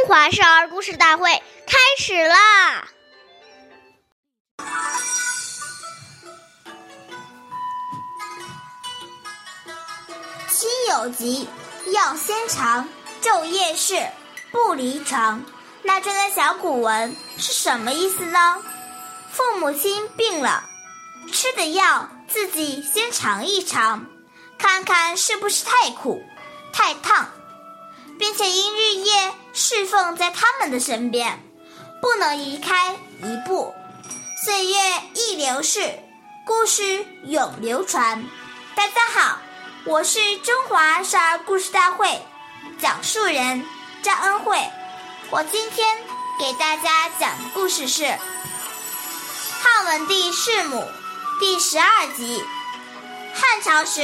中华少儿故事大会开始啦！亲有疾，药先尝，昼夜侍，不离床。那这段小古文是什么意思呢？父母亲病了，吃的药自己先尝一尝，看看是不是太苦、太烫，并且因日夜侍奉在他们的身边，不能移开一步。岁月易流逝，故事永流传。大家好，我是中华少儿故事大会讲述人张恩惠。我今天给大家讲的故事是《汉文帝弑母》第十二集。汉朝时，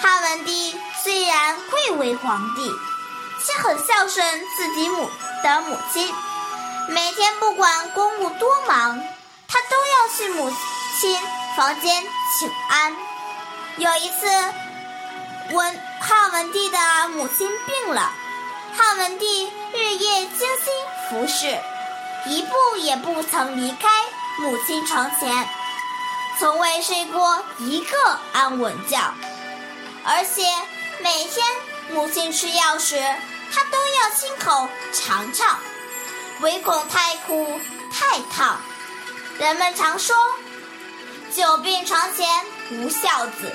汉文帝虽然贵为皇帝，却很孝顺自己母的母亲，每天不管公务多忙，他都要去母亲房间请安。有一次，文汉文帝的母亲病了。汉文帝日夜精心服侍，一步也不曾离开母亲床前，从未睡过一个安稳觉。而且每天母亲吃药时，他都要亲口尝尝，唯恐太苦太烫。人们常说“久病床前无孝子”，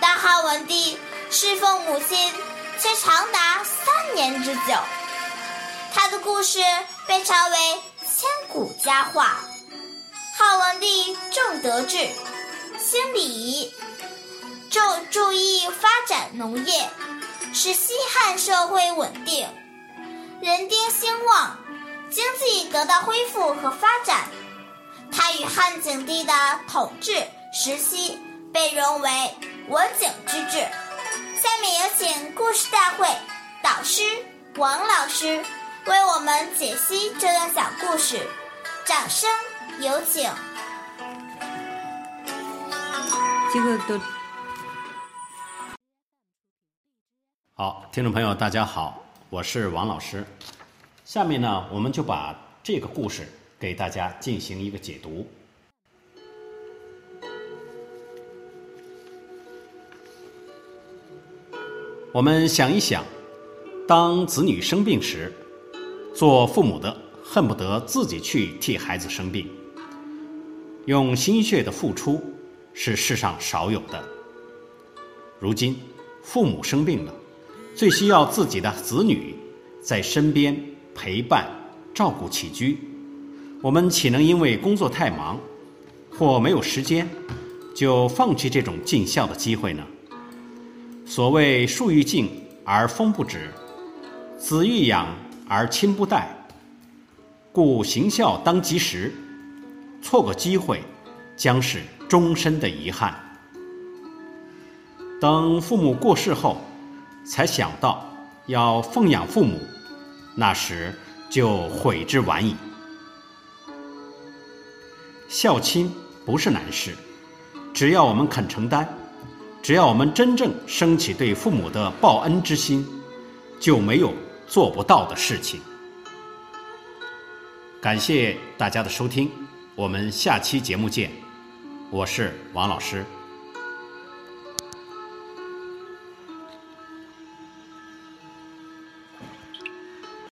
但汉文帝侍奉母亲。却长达三年之久，他的故事被称为千古佳话。汉文帝重德治，兴礼仪，重注意发展农业，使西汉社会稳定，人丁兴旺，经济得到恢复和发展。他与汉景帝的统治时期被荣为文景之治。下面有请故事大会导师王老师为我们解析这段小故事，掌声有请。这个都好，听众朋友，大家好，我是王老师。下面呢，我们就把这个故事给大家进行一个解读。我们想一想，当子女生病时，做父母的恨不得自己去替孩子生病，用心血的付出是世上少有的。如今父母生病了，最需要自己的子女在身边陪伴、照顾起居，我们岂能因为工作太忙或没有时间，就放弃这种尽孝的机会呢？所谓树欲静而风不止，子欲养而亲不待，故行孝当及时，错过机会将是终身的遗憾。等父母过世后，才想到要奉养父母，那时就悔之晚矣。孝亲不是难事，只要我们肯承担。只要我们真正升起对父母的报恩之心，就没有做不到的事情。感谢大家的收听，我们下期节目见。我是王老师。